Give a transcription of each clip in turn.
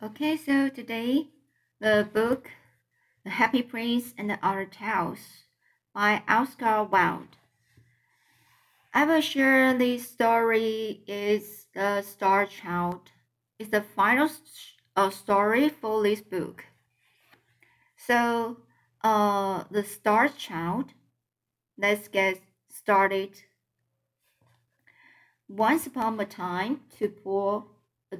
Okay, so today the book The Happy Prince and the Other Tales by Oscar Wilde. I will share this story is The Star Child. It's the final uh, story for this book. So, uh, The Star Child. Let's get started. Once upon a time, two poor,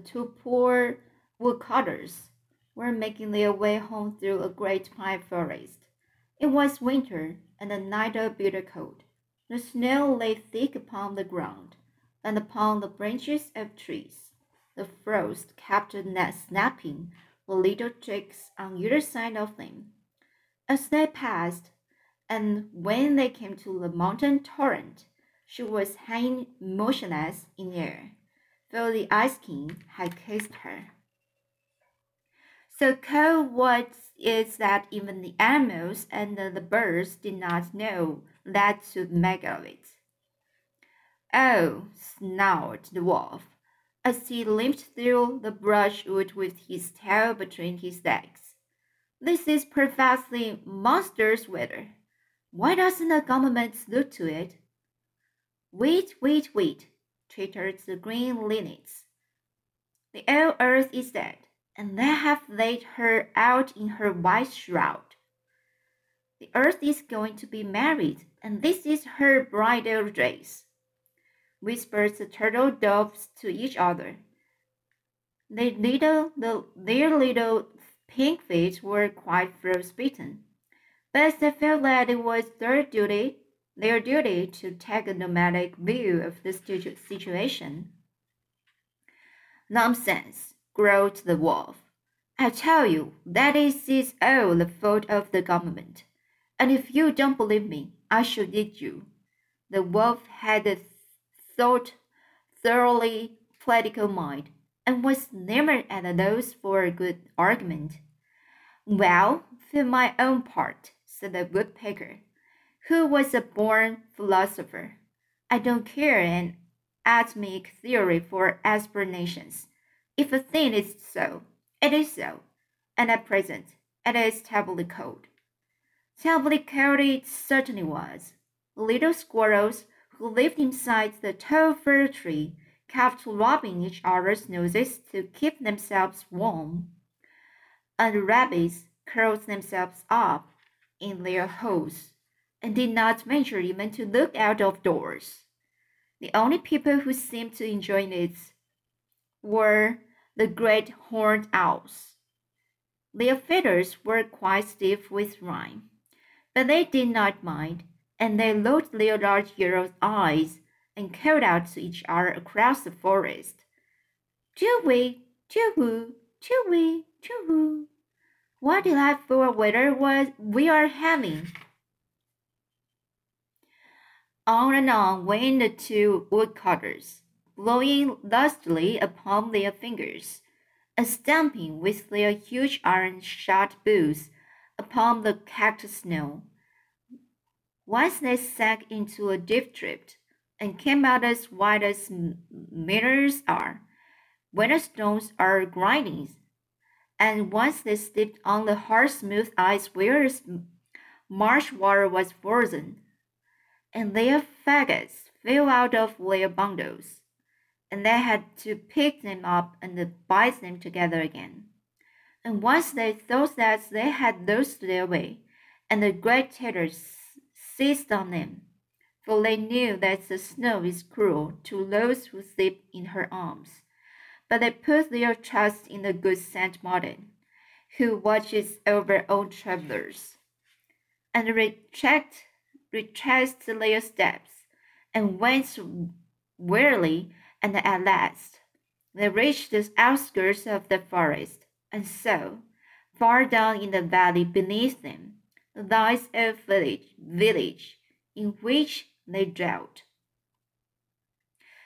two poor woodcutters were making their way home through a great pine forest. It was winter, and the night a bitter cold. The snow lay thick upon the ground and upon the branches of trees. The frost kept snapping the little twigs on either side of them. As they passed, and when they came to the mountain torrent, she was hanging motionless in air, though the ice king had kissed her. So cold was it that even the animals and the birds did not know that to make of it. Oh, snarled the wolf, as he limped through the brushwood with his tail between his legs. This is perfectly monstrous weather. Why doesn't the government look to it? Wait, wait, wait, twittered the green linnets. The old earth is dead and they have laid her out in her white shroud. The earth is going to be married, and this is her bridal dress, whispered the turtle doves to each other. Their little, the, their little pink feet were quite frostbitten, but they felt that it was their duty, their duty to take a nomadic view of the situation. Nonsense, growled the wolf. I tell you that it is all the fault of the government, and if you don't believe me, I shall eat you. The wolf had a thought, thoroughly political mind, and was never at a loss for a good argument. Well, for my own part, said the woodpecker, who was a born philosopher, I don't care an atomic theory for explanations. If a thing is so, it is so, and at present it is terribly cold. Terribly cold it certainly was. Little squirrels who lived inside the tall fir tree kept rubbing each other's noses to keep themselves warm, and rabbits curled themselves up in their holes and did not venture even to look out of doors. The only people who seemed to enjoy it were the great horned owls. Their feathers were quite stiff with rime, but they did not mind, and they looked their large yellow eyes and called out to each other across the forest. Choo-wee, choo-woo, choo-wee, choo-woo. What delightful weather was we are having! On and on went the two woodcutters blowing lustily upon their fingers, and stamping with their huge iron shod boots upon the cactus snow. Once they sank into a deep drift and came out as wide as mirrors are when the stones are grinding, and once they slipped on the hard smooth ice where marsh water was frozen, and their faggots fell out of their bundles and they had to pick them up and bind them together again. And once they thought that they had lost their way, and the great terror seized on them, for they knew that the snow is cruel to those who sleep in her arms. But they put their trust in the good Saint Martin, who watches over all travelers, and retract, retraced their steps, and went wearily and at last they reached the outskirts of the forest, and so, far down in the valley beneath them, lies a village, village in which they dwelt.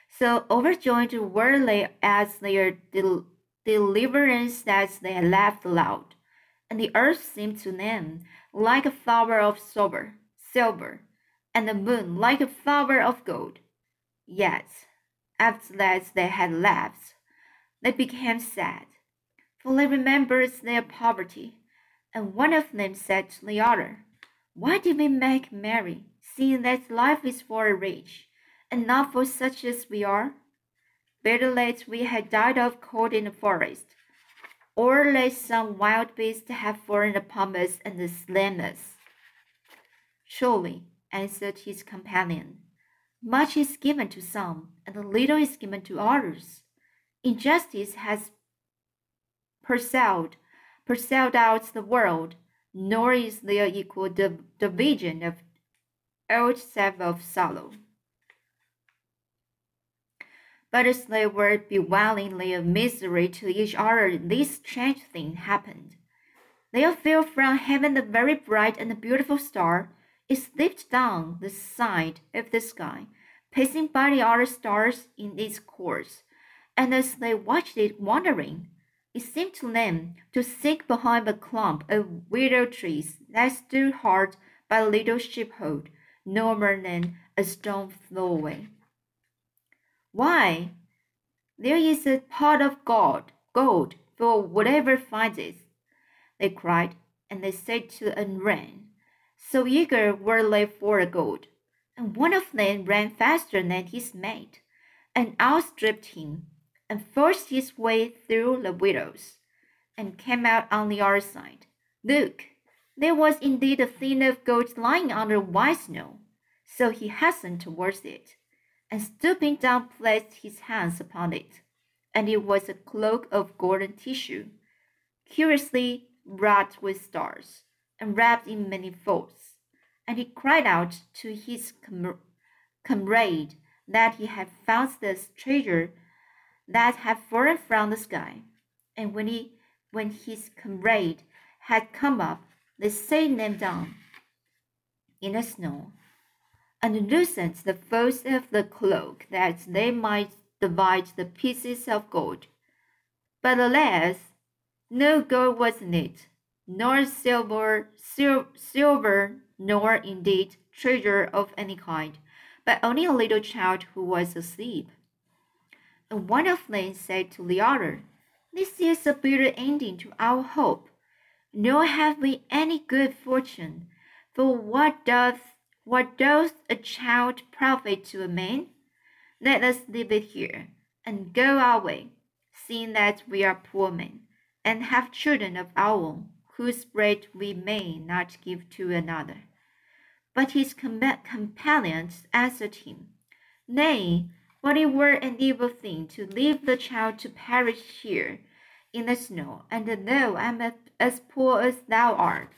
So overjoyed were they at their del deliverance that they laughed aloud, and the earth seemed to them like a flower of silver, silver, and the moon like a flower of gold. Yet after that they had left, they became sad, for they remembered their poverty. And one of them said to the other, Why did we make merry, seeing that life is for the rich, and not for such as we are? Better that we had died of cold in the forest, or let some wild beast have fallen upon us and slain us. Surely, answered his companion, much is given to some, and little is given to others. Injustice has pursued, pursued out the world, nor is there equal div- division of old save of sorrow. But as they were bewailing their misery to each other, this strange thing happened. There fell from heaven a very bright and beautiful star. It slipped down the side of the sky, passing by the other stars in its course, and as they watched it wandering, it seemed to them to sink behind a clump of willow trees that stood hard by a little sheepfold, no more than a stone throw away. Why, there is a pot of gold, gold for whatever finds it, they cried, and they said to wren. So eager were they for the gold, and one of them ran faster than his mate, and outstripped him and forced his way through the willows, and came out on the other side. Look, there was indeed a thing of gold lying under white snow. So he hastened towards it, and stooping down placed his hands upon it, and it was a cloak of golden tissue, curiously wrought with stars, and wrapped in many folds. And he cried out to his com- comrade that he had found this treasure that had fallen from the sky. And when he when his comrade had come up, they set them down in the snow, and loosened the folds of the cloak that they might divide the pieces of gold. But alas, no gold was in it, nor silver, sil- silver, nor indeed treasure of any kind, but only a little child who was asleep. And one of them said to the other, This is a bitter ending to our hope, nor have we any good fortune. For what doth what doth a child profit to a man? Let us leave it here, and go our way, seeing that we are poor men, and have children of our own, whose bread we may not give to another. But his com- companions answered him, Nay, but it were an evil thing to leave the child to perish here in the snow, and though I am as poor as thou art,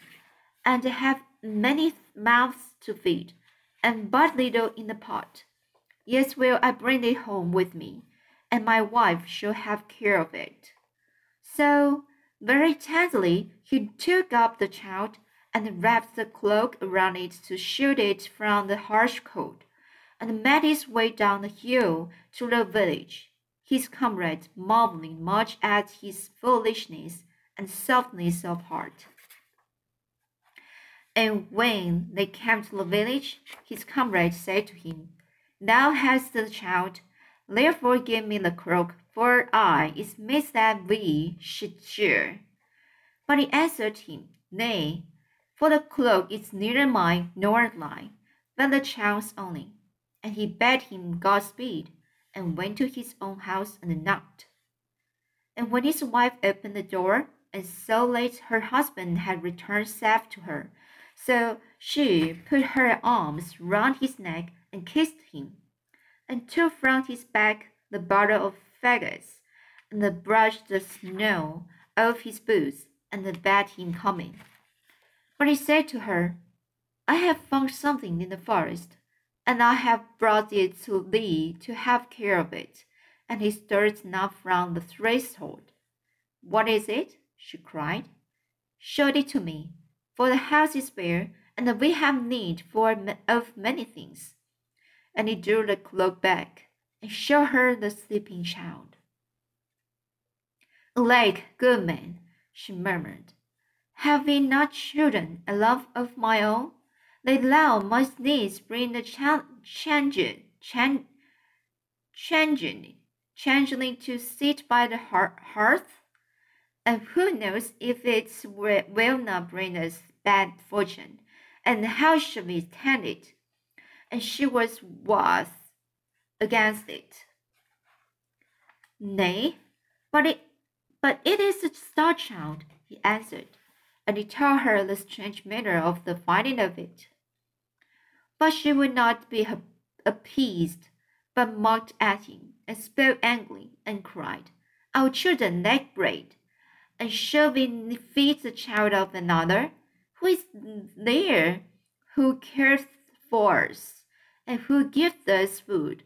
and have many mouths to feed, and but little in the pot, yet will I bring it home with me, and my wife shall have care of it. So, very tenderly, he took up the child and wrapped the cloak around it to shield it from the harsh cold and made his way down the hill to the village, his comrades marveling much at his foolishness and softness of heart. And when they came to the village, his comrades said to him, Thou hast the child, therefore give me the cloak, for I it meet that we should share. But he answered him, Nay, for the cloak is neither mine nor thine, but the child's only and he bade him Godspeed, and went to his own house and knocked. And when his wife opened the door, and saw that her husband had returned safe to her, so she put her arms round his neck and kissed him, and took from his back the bottle of faggots, and brushed the snow off his boots, and bade him come in. But he said to her, I have found something in the forest and I have brought it to thee to have care of it. And he stirred not from the threshold. What is it? she cried. Show it to me, for the house is bare, and we have need for of many things. And he drew the cloak back, and showed her the sleeping child. Alack, good man, she murmured, have we not children, a love of my own? They thou must needs bring the changeling, chan, changeling, changeling to sit by the hearth. and who knows if it will not bring us bad fortune, and how should we stand it? And she was wroth against it. Nay, but it, but it is a star child, he answered, and he told her the strange manner of the finding of it. But she would not be appeased, but mocked at him, and spoke angrily, and cried, Our children lack bread, and shall we feed the child of another? Who is there who cares for us, and who gives us food?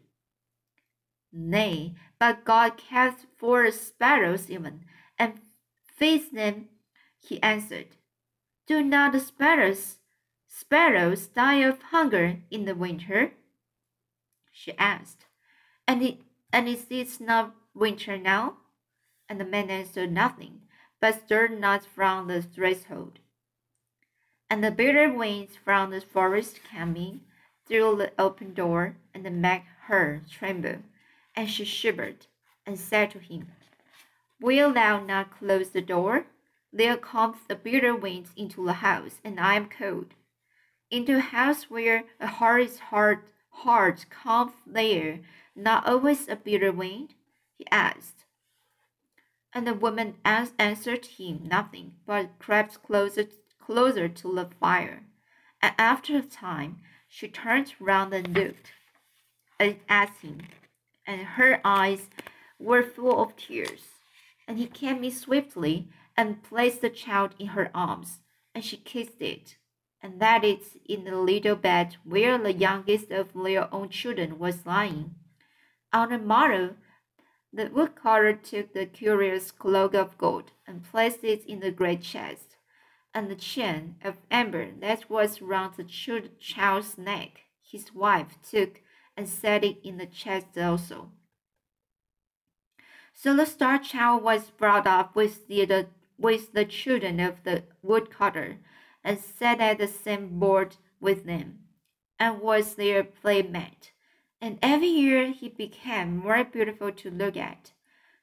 Nay, but God cares for sparrows even, and feeds them. He answered, Do not the sparrows sparrows die of hunger in the winter? She asked, And it and is it not winter now? And the man answered nothing, but stirred not from the threshold. And the bitter winds from the forest came in through the open door and made her tremble, and she shivered, and said to him, Will thou not close the door? There comes the bitter wind into the house, and I am cold. Into a house where a heart is hard, hard comes there not always a bitter wind? he asked. And the woman answered him nothing, but crept closer, closer to the fire. And after a time, she turned round and looked at him, and her eyes were full of tears. And he came in swiftly and placed the child in her arms, and she kissed it, and laid it in the little bed where the youngest of their own children was lying. On the morrow, the woodcutter took the curious cloak of gold and placed it in the great chest, and the chain of amber that was round the child's neck his wife took and set it in the chest also. So the star child was brought up with the, the with the children of the woodcutter, and sat at the same board with them, and was their playmate and every year he became more beautiful to look at,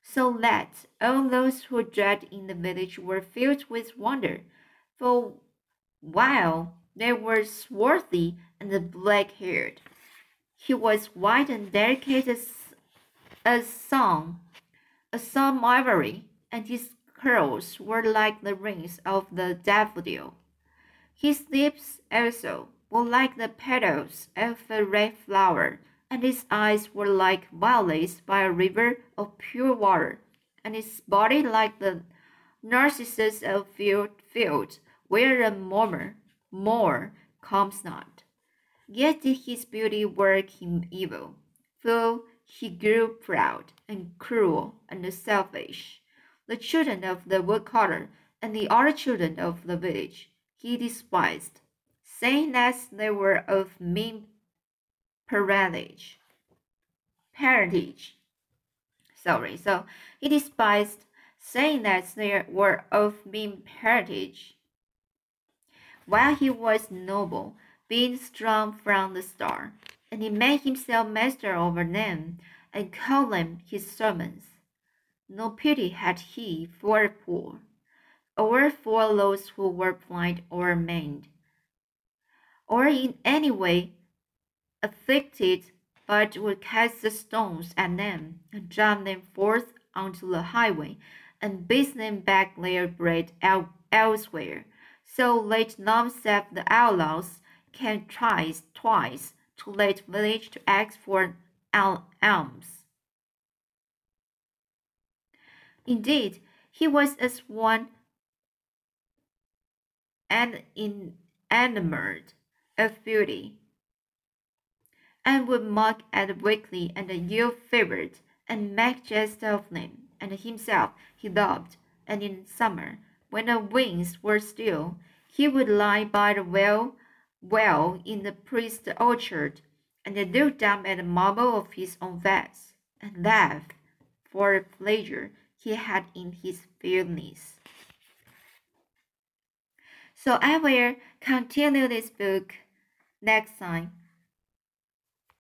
so that all those who dwelt in the village were filled with wonder, for while they were swarthy and black haired, he was white and delicate as a sun, a sun ivory, and his curls were like the rings of the daffodil. His lips also were like the petals of a red flower and his eyes were like violets by a river of pure water, and his body like the narcissus of field, field where a murmur more comes not. Yet did his beauty work him evil, for he grew proud and cruel and selfish. The children of the woodcutter and the other children of the village he despised, saying that they were of mean parentage. Parentage. Sorry, so he despised saying that they were of mean parentage. While he was noble, being strong from the start, and he made himself master over them, and called them his servants. No pity had he for the poor, or for those who were blind or maimed, or in any way afflicted, but would cast the stones at them, and drive them forth onto the highway, and beat them back their bread el elsewhere. So late not save the outlaws came twice, twice to late village to ask for al alms. Indeed, he was as one and enamored of beauty and would mock at the weakly and the ill favored, and make jest of them, and himself he loved, and in summer, when the winds were still, he would lie by the well, well in the priest's orchard, and looked down at the marble of his own vase, and laughed for the pleasure he had in his feebleness. So I will continue this book next time.